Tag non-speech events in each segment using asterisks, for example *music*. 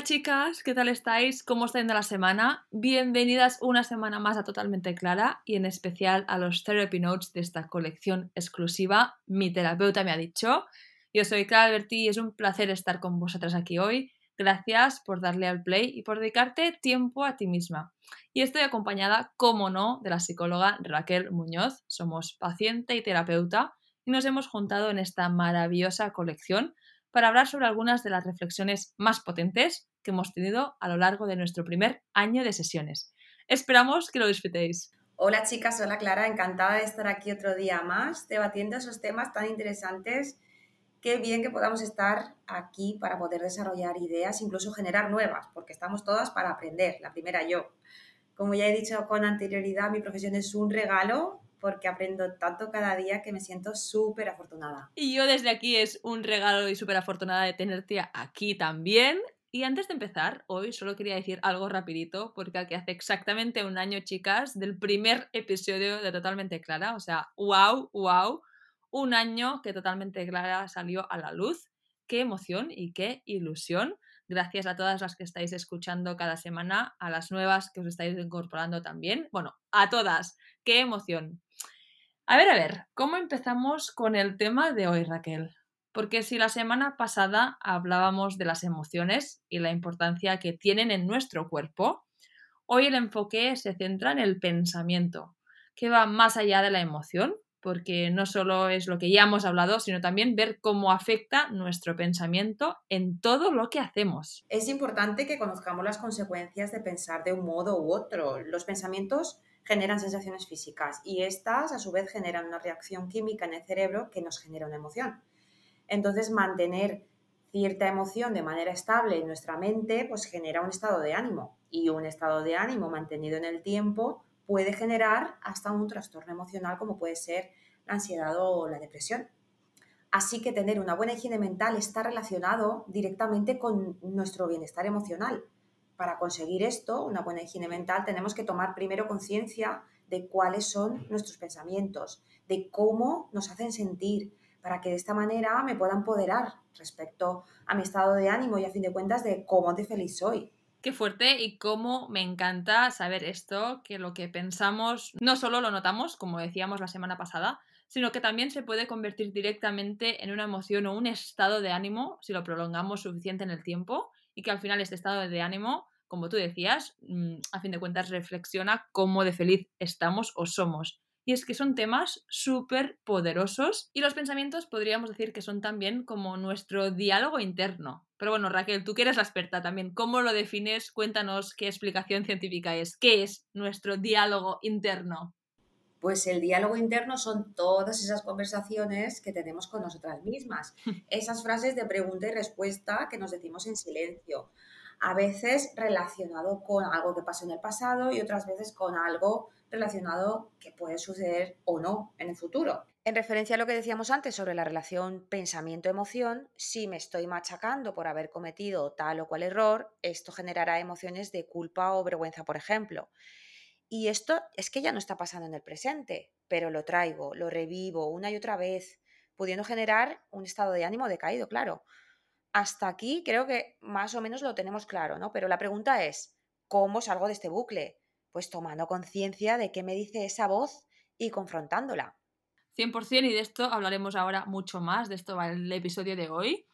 tal chicas? ¿Qué tal estáis? ¿Cómo está yendo la semana? Bienvenidas una semana más a Totalmente Clara y en especial a los Therapy Notes de esta colección exclusiva Mi terapeuta me ha dicho. Yo soy Clara Alberti y es un placer estar con vosotras aquí hoy. Gracias por darle al play y por dedicarte tiempo a ti misma. Y estoy acompañada, como no, de la psicóloga Raquel Muñoz. Somos paciente y terapeuta y nos hemos juntado en esta maravillosa colección para hablar sobre algunas de las reflexiones más potentes que hemos tenido a lo largo de nuestro primer año de sesiones. Esperamos que lo disfrutéis. Hola chicas, hola Clara, encantada de estar aquí otro día más debatiendo esos temas tan interesantes. Qué bien que podamos estar aquí para poder desarrollar ideas, incluso generar nuevas, porque estamos todas para aprender, la primera yo. Como ya he dicho con anterioridad, mi profesión es un regalo porque aprendo tanto cada día que me siento súper afortunada. Y yo desde aquí es un regalo y súper afortunada de tenerte aquí también. Y antes de empezar, hoy solo quería decir algo rapidito, porque aquí hace exactamente un año, chicas, del primer episodio de Totalmente Clara, o sea, wow, wow, un año que Totalmente Clara salió a la luz. Qué emoción y qué ilusión. Gracias a todas las que estáis escuchando cada semana, a las nuevas que os estáis incorporando también. Bueno, a todas. Qué emoción. A ver, a ver, ¿cómo empezamos con el tema de hoy, Raquel? Porque si la semana pasada hablábamos de las emociones y la importancia que tienen en nuestro cuerpo, hoy el enfoque se centra en el pensamiento, que va más allá de la emoción, porque no solo es lo que ya hemos hablado, sino también ver cómo afecta nuestro pensamiento en todo lo que hacemos. Es importante que conozcamos las consecuencias de pensar de un modo u otro. Los pensamientos generan sensaciones físicas y estas a su vez generan una reacción química en el cerebro que nos genera una emoción. Entonces mantener cierta emoción de manera estable en nuestra mente pues genera un estado de ánimo y un estado de ánimo mantenido en el tiempo puede generar hasta un trastorno emocional como puede ser la ansiedad o la depresión. Así que tener una buena higiene mental está relacionado directamente con nuestro bienestar emocional para conseguir esto, una buena higiene mental, tenemos que tomar primero conciencia de cuáles son nuestros pensamientos, de cómo nos hacen sentir, para que de esta manera me pueda empoderar respecto a mi estado de ánimo y a fin de cuentas de cómo de feliz soy. Qué fuerte y cómo me encanta saber esto, que lo que pensamos no solo lo notamos, como decíamos la semana pasada, sino que también se puede convertir directamente en una emoción o un estado de ánimo si lo prolongamos suficiente en el tiempo y que al final este estado de ánimo como tú decías, mm, a fin de cuentas reflexiona cómo de feliz estamos o somos. Y es que son temas súper poderosos y los pensamientos podríamos decir que son también como nuestro diálogo interno. Pero bueno, Raquel, tú que eres la experta también, ¿cómo lo defines? Cuéntanos qué explicación científica es. ¿Qué es nuestro diálogo interno? Pues el diálogo interno son todas esas conversaciones que tenemos con nosotras mismas, *laughs* esas frases de pregunta y respuesta que nos decimos en silencio, a veces relacionado con algo que pasó en el pasado y otras veces con algo relacionado que puede suceder o no en el futuro. En referencia a lo que decíamos antes sobre la relación pensamiento-emoción, si me estoy machacando por haber cometido tal o cual error, esto generará emociones de culpa o vergüenza, por ejemplo. Y esto es que ya no está pasando en el presente, pero lo traigo, lo revivo una y otra vez, pudiendo generar un estado de ánimo decaído, claro hasta aquí creo que más o menos lo tenemos claro, ¿no? Pero la pregunta es, ¿cómo salgo de este bucle? Pues tomando conciencia de qué me dice esa voz y confrontándola. 100% y de esto hablaremos ahora mucho más, de esto va el episodio de hoy.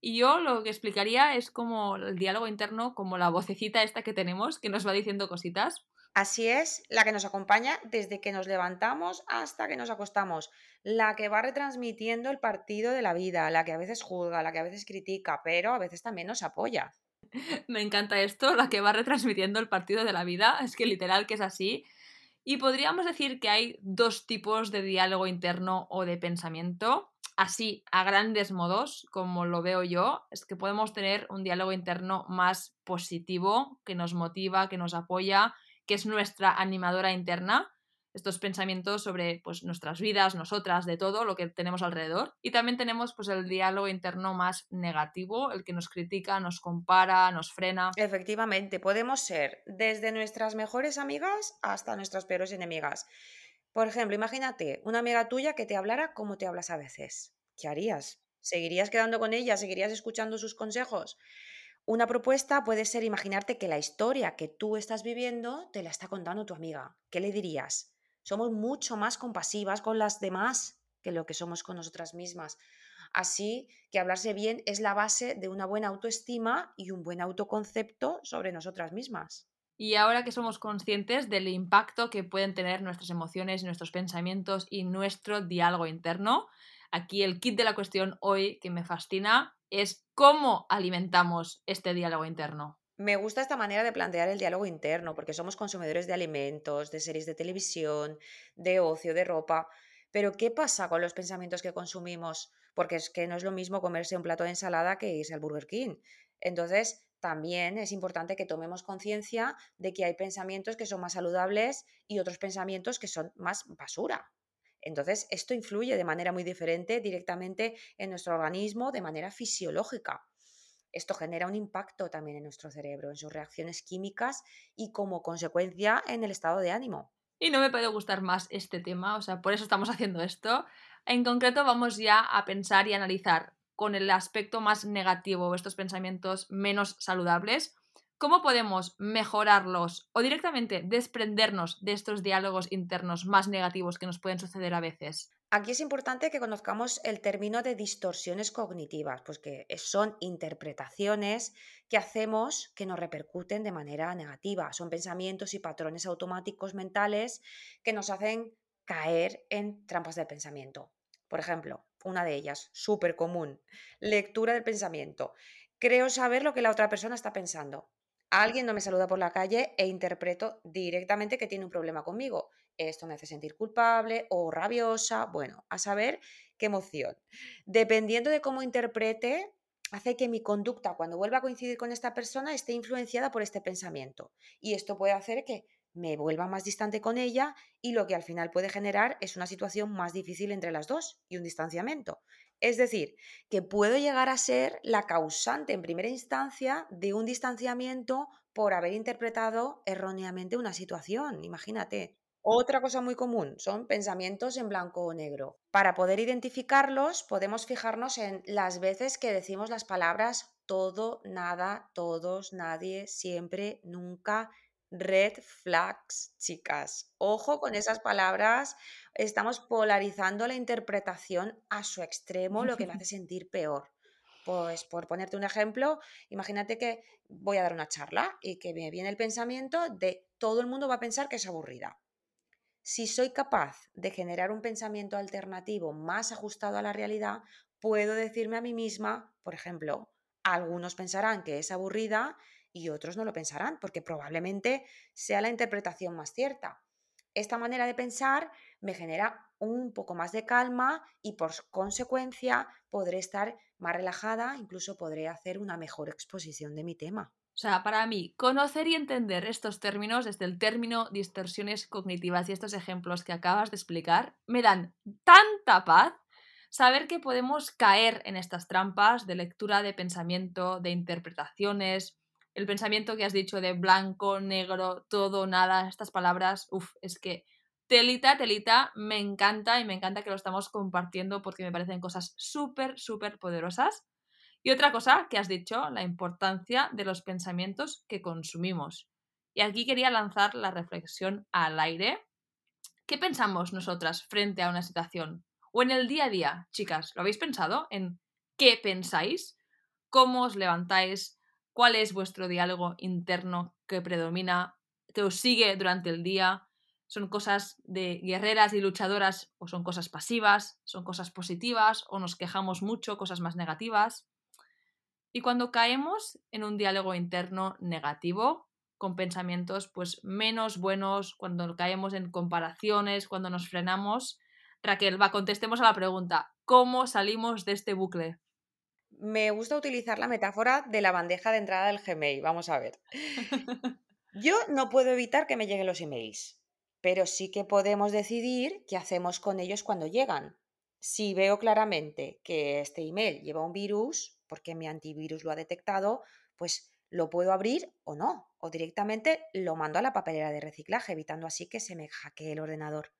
Y yo lo que explicaría es como el diálogo interno, como la vocecita esta que tenemos, que nos va diciendo cositas. Así es, la que nos acompaña desde que nos levantamos hasta que nos acostamos, la que va retransmitiendo el partido de la vida, la que a veces juzga, la que a veces critica, pero a veces también nos apoya. *laughs* Me encanta esto, la que va retransmitiendo el partido de la vida, es que literal que es así. Y podríamos decir que hay dos tipos de diálogo interno o de pensamiento. Así, a grandes modos, como lo veo yo, es que podemos tener un diálogo interno más positivo, que nos motiva, que nos apoya, que es nuestra animadora interna, estos pensamientos sobre pues, nuestras vidas, nosotras, de todo lo que tenemos alrededor. Y también tenemos pues, el diálogo interno más negativo, el que nos critica, nos compara, nos frena. Efectivamente, podemos ser desde nuestras mejores amigas hasta nuestras peores enemigas. Por ejemplo, imagínate una amiga tuya que te hablara como te hablas a veces. ¿Qué harías? ¿Seguirías quedando con ella? ¿Seguirías escuchando sus consejos? Una propuesta puede ser imaginarte que la historia que tú estás viviendo te la está contando tu amiga. ¿Qué le dirías? Somos mucho más compasivas con las demás que lo que somos con nosotras mismas. Así que hablarse bien es la base de una buena autoestima y un buen autoconcepto sobre nosotras mismas. Y ahora que somos conscientes del impacto que pueden tener nuestras emociones, nuestros pensamientos y nuestro diálogo interno, aquí el kit de la cuestión hoy que me fascina es cómo alimentamos este diálogo interno. Me gusta esta manera de plantear el diálogo interno, porque somos consumidores de alimentos, de series de televisión, de ocio, de ropa. Pero ¿qué pasa con los pensamientos que consumimos? Porque es que no es lo mismo comerse un plato de ensalada que irse al Burger King. Entonces, también es importante que tomemos conciencia de que hay pensamientos que son más saludables y otros pensamientos que son más basura. Entonces, esto influye de manera muy diferente directamente en nuestro organismo de manera fisiológica. Esto genera un impacto también en nuestro cerebro, en sus reacciones químicas y como consecuencia en el estado de ánimo. Y no me puede gustar más este tema, o sea, por eso estamos haciendo esto. En concreto, vamos ya a pensar y analizar con el aspecto más negativo, estos pensamientos menos saludables, ¿Cómo podemos mejorarlos o directamente desprendernos de estos diálogos internos más negativos que nos pueden suceder a veces? Aquí es importante que conozcamos el término de distorsiones cognitivas, pues que son interpretaciones que hacemos que nos repercuten de manera negativa. Son pensamientos y patrones automáticos mentales que nos hacen caer en trampas de pensamiento. Por ejemplo, una de ellas, súper común, lectura del pensamiento. Creo saber lo que la otra persona está pensando alguien no me saluda por la calle e interpreto directamente que tiene un problema conmigo. Esto me hace sentir culpable o rabiosa, bueno, a saber qué emoción. Dependiendo de cómo interprete, hace que mi conducta cuando vuelva a coincidir con esta persona esté influenciada por este pensamiento. Y esto puede hacer que me vuelva más distante con ella y lo que al final puede generar es una situación más difícil entre las dos y un distanciamiento. Es decir, que puedo llegar a ser la causante en primera instancia de un distanciamiento por haber interpretado erróneamente una situación. Imagínate. Otra cosa muy común son pensamientos en blanco o negro. Para poder identificarlos podemos fijarnos en las veces que decimos las palabras todo, nada, todos, nadie, siempre, nunca, red flags, chicas. Ojo con esas palabras estamos polarizando la interpretación a su extremo, lo que me hace *laughs* sentir peor. Pues por ponerte un ejemplo, imagínate que voy a dar una charla y que me viene el pensamiento de todo el mundo va a pensar que es aburrida. Si soy capaz de generar un pensamiento alternativo más ajustado a la realidad, puedo decirme a mí misma, por ejemplo, algunos pensarán que es aburrida y otros no lo pensarán, porque probablemente sea la interpretación más cierta. Esta manera de pensar me genera un poco más de calma y por consecuencia podré estar más relajada, incluso podré hacer una mejor exposición de mi tema. O sea, para mí, conocer y entender estos términos, desde el término distorsiones cognitivas y estos ejemplos que acabas de explicar, me dan tanta paz saber que podemos caer en estas trampas de lectura de pensamiento, de interpretaciones, el pensamiento que has dicho de blanco, negro, todo, nada, estas palabras, uff, es que telita, telita, me encanta y me encanta que lo estamos compartiendo porque me parecen cosas súper, súper poderosas. Y otra cosa que has dicho, la importancia de los pensamientos que consumimos. Y aquí quería lanzar la reflexión al aire. ¿Qué pensamos nosotras frente a una situación? O en el día a día, chicas, ¿lo habéis pensado? ¿En qué pensáis? ¿Cómo os levantáis? ¿Cuál es vuestro diálogo interno que predomina, que os sigue durante el día? son cosas de guerreras y luchadoras o son cosas pasivas, son cosas positivas o nos quejamos mucho, cosas más negativas. Y cuando caemos en un diálogo interno negativo, con pensamientos pues menos buenos, cuando caemos en comparaciones, cuando nos frenamos, Raquel, va, contestemos a la pregunta, ¿cómo salimos de este bucle? Me gusta utilizar la metáfora de la bandeja de entrada del Gmail, vamos a ver. *laughs* Yo no puedo evitar que me lleguen los emails pero sí que podemos decidir qué hacemos con ellos cuando llegan. Si veo claramente que este email lleva un virus, porque mi antivirus lo ha detectado, pues lo puedo abrir o no, o directamente lo mando a la papelera de reciclaje, evitando así que se me hackee el ordenador.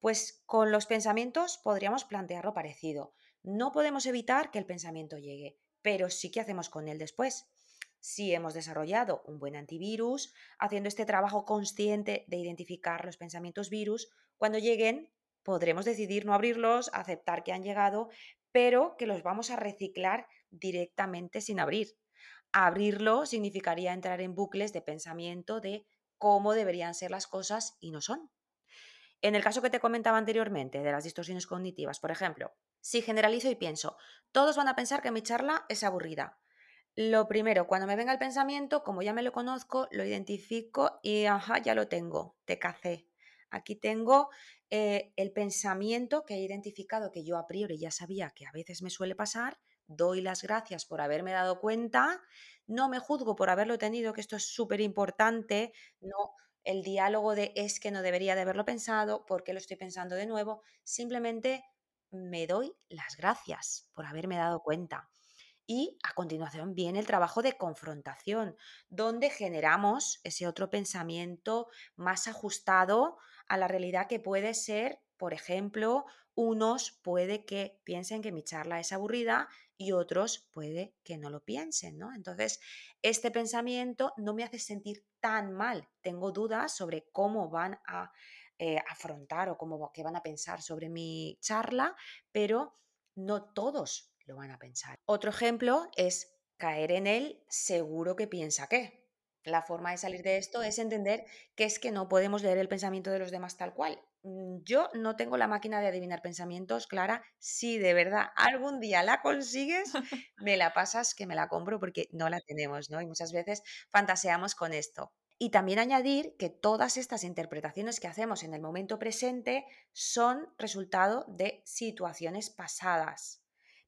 Pues con los pensamientos podríamos plantearlo parecido. No podemos evitar que el pensamiento llegue, pero sí que hacemos con él después. si hemos desarrollado un buen antivirus, haciendo este trabajo consciente de identificar los pensamientos virus, cuando lleguen podremos decidir no abrirlos, aceptar que han llegado, pero que los vamos a reciclar directamente sin abrir. Abrirlo significaría entrar en bucles de pensamiento de cómo deberían ser las cosas y no son. En el caso que te comentaba anteriormente de las distorsiones cognitivas, por ejemplo, si generalizo y pienso, todos van a pensar que mi charla es aburrida. Lo primero, cuando me venga el pensamiento, como ya me lo conozco, lo identifico y, ajá, ya lo tengo, te cacé. Aquí tengo eh, el pensamiento que he identificado, que yo a priori ya sabía que a veces me suele pasar, doy las gracias por haberme dado cuenta, no me juzgo por haberlo tenido, que esto es súper importante, no el diálogo de es que no debería de haberlo pensado, porque lo estoy pensando de nuevo, simplemente me doy las gracias por haberme dado cuenta. Y a continuación viene el trabajo de confrontación, donde generamos ese otro pensamiento más ajustado a la realidad que puede ser, por ejemplo, unos puede que piensen que mi charla es aburrida y otros puede que no lo piensen, ¿no? Entonces, este pensamiento no me hace sentir tan mal. Tengo dudas sobre cómo van a eh, afrontar o cómo qué van a pensar sobre mi charla, pero no todos lo van a pensar. Otro ejemplo es caer en el seguro que piensa que. La forma de salir de esto es entender que es que no podemos leer el pensamiento de los demás tal cual. Mm, yo no tengo la máquina de adivinar pensamientos, Clara. Si de verdad algún día la consigues, *laughs* me la pasas que me la compro porque no la tenemos, ¿no? Y muchas veces fantaseamos con esto. Y también añadir que todas estas interpretaciones que hacemos en el momento presente son resultado de situaciones pasadas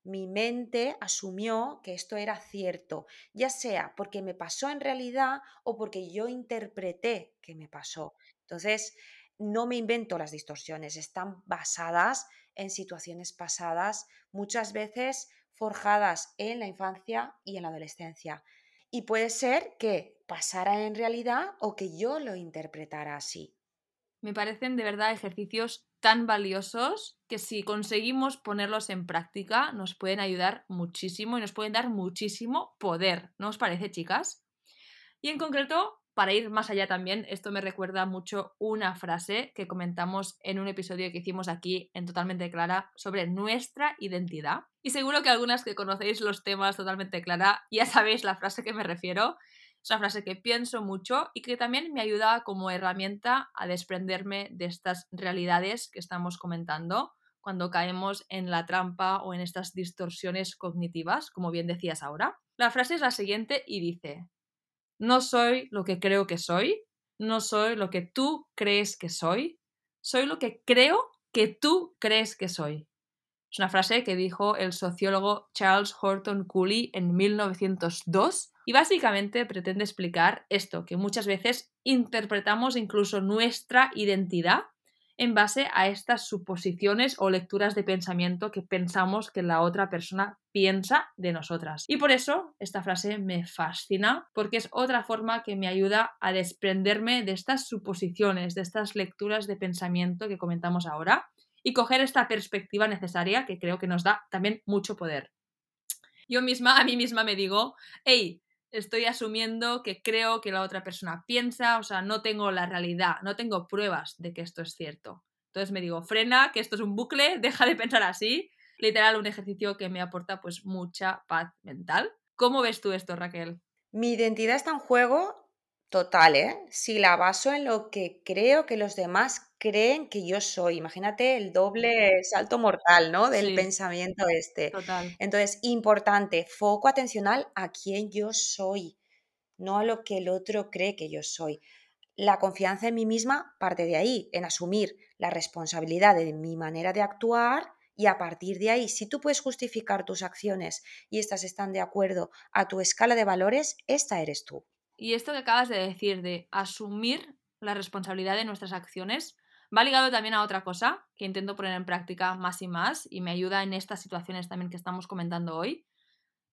mi mente asumió que esto era cierto, ya sea porque me pasó en realidad o porque yo interpreté que me pasó. Entonces, no me invento las distorsiones, están basadas en situaciones pasadas, muchas veces forjadas en la infancia y en la adolescencia. Y puede ser que pasara en realidad o que yo lo interpretara así. Me parecen de verdad ejercicios tan valiosos que si conseguimos ponerlos en práctica nos pueden ayudar muchísimo y nos pueden dar muchísimo poder, ¿no os parece, chicas? Y en concreto, para ir más allá también, esto me recuerda mucho una frase que comentamos en un episodio que hicimos aquí en Totalmente Clara sobre nuestra identidad. Y seguro que algunas que conocéis los temas Totalmente Clara ya sabéis la frase que me refiero. Es una frase que pienso mucho y que también me ayuda como herramienta a desprenderme de estas realidades que estamos comentando cuando caemos en la trampa o en estas distorsiones cognitivas, como bien decías ahora. La frase es la siguiente y dice, no soy lo que creo que soy, no soy lo que tú crees que soy, soy lo que creo que tú crees que soy. Es una frase que dijo el sociólogo Charles Horton Cooley en 1902 y básicamente pretende explicar esto, que muchas veces interpretamos incluso nuestra identidad en base a estas suposiciones o lecturas de pensamiento que pensamos que la otra persona piensa de nosotras. Y por eso esta frase me fascina, porque es otra forma que me ayuda a desprenderme de estas suposiciones, de estas lecturas de pensamiento que comentamos ahora, y coger esta perspectiva necesaria que creo que nos da también mucho poder. Yo misma, a mí misma me digo, hey, estoy asumiendo que creo que la otra persona piensa, o sea, no tengo la realidad, no tengo pruebas de que esto es cierto. Entonces me digo, frena, que esto es un bucle, *laughs* deja de pensar así. Literal, un ejercicio que me aporta pues mucha paz mental. ¿Cómo ves tú esto, Raquel? Mi identidad está en juego Total, ¿eh? Si la baso en lo que creo que los demás creen que yo soy. Imagínate el doble salto mortal, ¿no? Del pensamiento este. Total. Entonces, importante, foco atencional a quién yo soy, no a lo que el otro cree que yo soy. La confianza en mí misma parte de ahí, en asumir la responsabilidad de mi manera de actuar y a partir de ahí, si tú puedes justificar tus acciones y estas están de acuerdo a tu escala de valores, esta eres tú. Y esto que acabas de decir, de asumir la responsabilidad de nuestras acciones, va ligado también a otra cosa que intento poner en práctica más y más y me ayuda en estas situaciones también que estamos comentando hoy.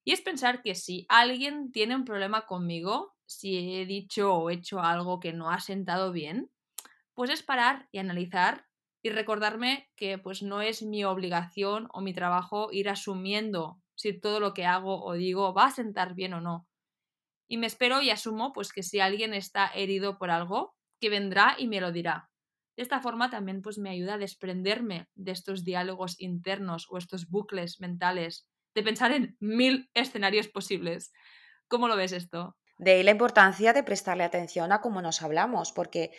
Y es pensar que si alguien tiene un problema conmigo, si he dicho o hecho algo que no ha sentado bien, pues es parar y analizar y recordarme que pues no es mi obligación o mi trabajo ir asumiendo si todo lo que hago o digo va a sentar bien o no, Y me espero y asumo pues que si alguien está herido por algo, que vendrá y me lo dirá. De esta forma también pues me ayuda a desprenderme de estos diálogos internos o estos bucles mentales, de pensar en mil escenarios posibles. ¿Cómo lo ves esto? De ahí la importancia de prestarle atención a cómo nos hablamos, porque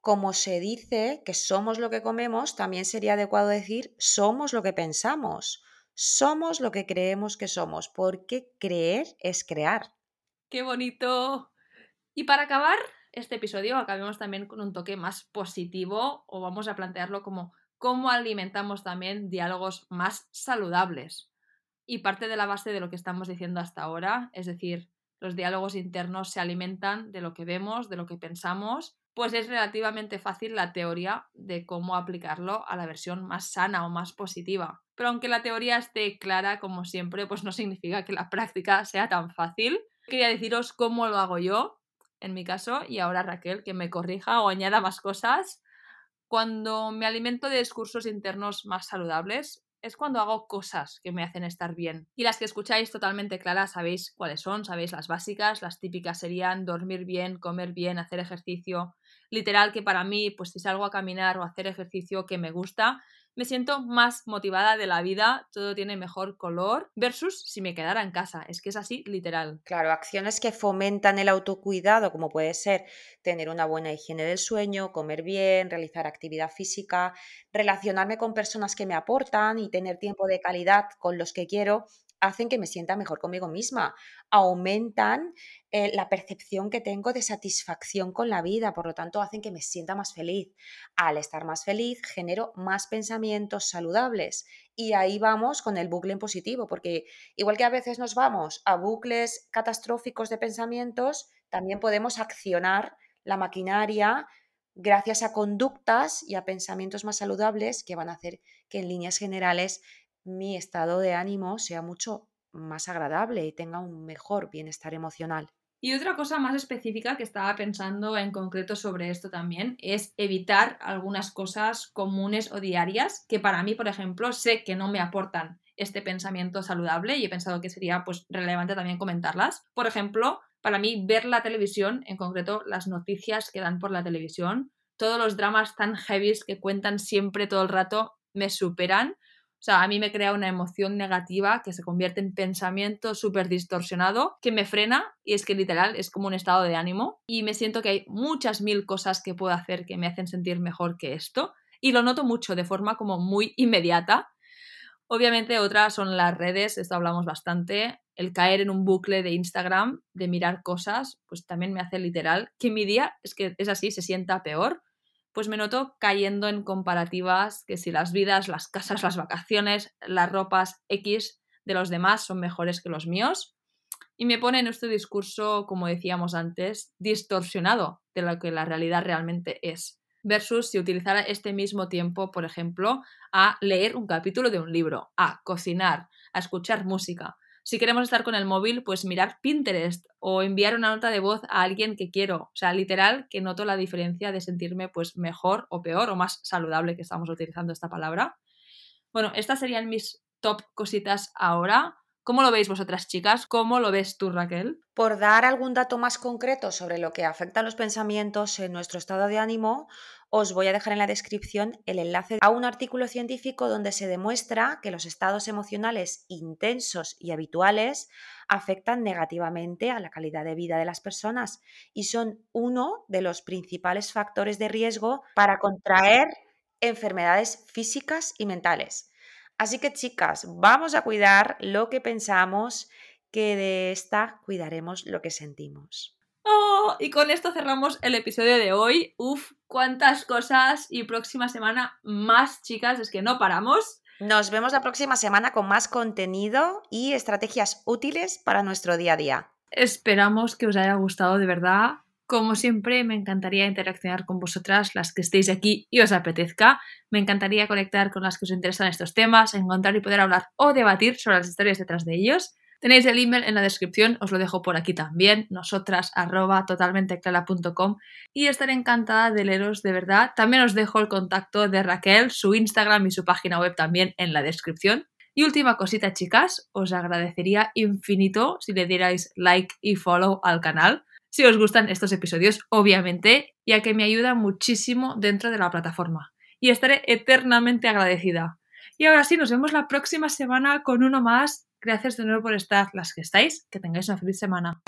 como se dice que somos lo que comemos, también sería adecuado decir somos lo que pensamos, somos lo que creemos que somos, porque creer es crear. ¡Qué bonito! Y para acabar este episodio, acabemos también con un toque más positivo o vamos a plantearlo como cómo alimentamos también diálogos más saludables. Y parte de la base de lo que estamos diciendo hasta ahora, es decir, los diálogos internos se alimentan de lo que vemos, de lo que pensamos pues es relativamente fácil la teoría de cómo aplicarlo a la versión más sana o más positiva. Pero aunque la teoría esté clara, como siempre, pues no significa que la práctica sea tan fácil. Quería deciros cómo lo hago yo, en mi caso, y ahora Raquel, que me corrija o añada más cosas. Cuando me alimento de discursos internos más saludables, es cuando hago cosas que me hacen estar bien. Y las que escucháis totalmente claras sabéis cuáles son, sabéis las básicas, las típicas serían dormir bien, comer bien, hacer ejercicio. Literal que para mí, pues si salgo a caminar o hacer ejercicio que me gusta, me siento más motivada de la vida, todo tiene mejor color, versus si me quedara en casa. Es que es así, literal. Claro, acciones que fomentan el autocuidado, como puede ser tener una buena higiene del sueño, comer bien, realizar actividad física, relacionarme con personas que me aportan y tener tiempo de calidad con los que quiero, hacen que me sienta mejor conmigo misma, aumentan eh, la percepción que tengo de satisfacción con la vida, por lo tanto hacen que me sienta más feliz. Al estar más feliz genero más pensamientos saludables y ahí vamos con el bucle en positivo, porque igual que a veces nos vamos a bucles catastróficos de pensamientos, también podemos accionar la maquinaria gracias a conductas y a pensamientos más saludables que van a hacer que en líneas generales mi estado de ánimo sea mucho más agradable y tenga un mejor bienestar emocional. Y otra cosa más específica que estaba pensando en concreto sobre esto también es evitar algunas cosas comunes o diarias que para mí, por ejemplo, sé que no me aportan este pensamiento saludable y he pensado que sería pues relevante también comentarlas. Por ejemplo, para mí ver la televisión, en concreto las noticias que dan por la televisión, todos los dramas tan heavy que cuentan siempre todo el rato me superan sea, a mí me crea una emoción negativa que se convierte en pensamiento súper distorsionado, que me frena y es que literal es como un estado de ánimo y me siento que hay muchas mil cosas que puedo hacer que me hacen sentir mejor que esto y lo noto mucho de forma como muy inmediata. Obviamente otras son las redes, esto hablamos bastante, el caer en un bucle de Instagram, de mirar cosas, pues también me hace literal que mi día es que es así, se sienta peor pues me noto cayendo en comparativas que si las vidas, las casas, las vacaciones, las ropas X de los demás son mejores que los míos. Y me pone en este discurso, como decíamos antes, distorsionado de lo que la realidad realmente es. Versus si utilizara este mismo tiempo, por ejemplo, a leer un capítulo de un libro, a cocinar, a escuchar música, si queremos estar con el móvil, pues mirar Pinterest o enviar una nota de voz a alguien que quiero. O sea, literal, que noto la diferencia de sentirme pues mejor o peor o más saludable que estamos utilizando esta palabra. Bueno, estas serían mis top cositas ahora. ¿Cómo lo veis vosotras, chicas? ¿Cómo lo ves tú, Raquel? Por dar algún dato más concreto sobre lo que afecta a los pensamientos en nuestro estado de ánimo, os voy a dejar en la descripción el enlace a un artículo científico donde se demuestra que los estados emocionales intensos y habituales afectan negativamente a la calidad de vida de las personas y son uno de los principales factores de riesgo para contraer enfermedades físicas y mentales. Así que chicas, vamos a cuidar lo que pensamos, que de esta cuidaremos lo que sentimos. Oh, y con esto cerramos el episodio de hoy. Uf, cuántas cosas y próxima semana más, chicas, es que no paramos. Nos vemos la próxima semana con más contenido y estrategias útiles para nuestro día a día. Esperamos que os haya gustado de verdad. Como siempre, me encantaría interaccionar con vosotras, las que estéis aquí y os apetezca. Me encantaría conectar con las que os interesan estos temas, encontrar y poder hablar o debatir sobre las historias detrás de ellos. Tenéis el email en la descripción, os lo dejo por aquí también, nosotras arroba totalmenteclara.com y estaré encantada de leeros de verdad. También os dejo el contacto de Raquel, su Instagram y su página web también en la descripción. Y última cosita, chicas, os agradecería infinito si le dierais like y follow al canal, si os gustan estos episodios, obviamente, ya que me ayuda muchísimo dentro de la plataforma. Y estaré eternamente agradecida. Y ahora sí, nos vemos la próxima semana con uno más. Gracias de nuevo por estar las que estáis. Que tengáis una feliz semana.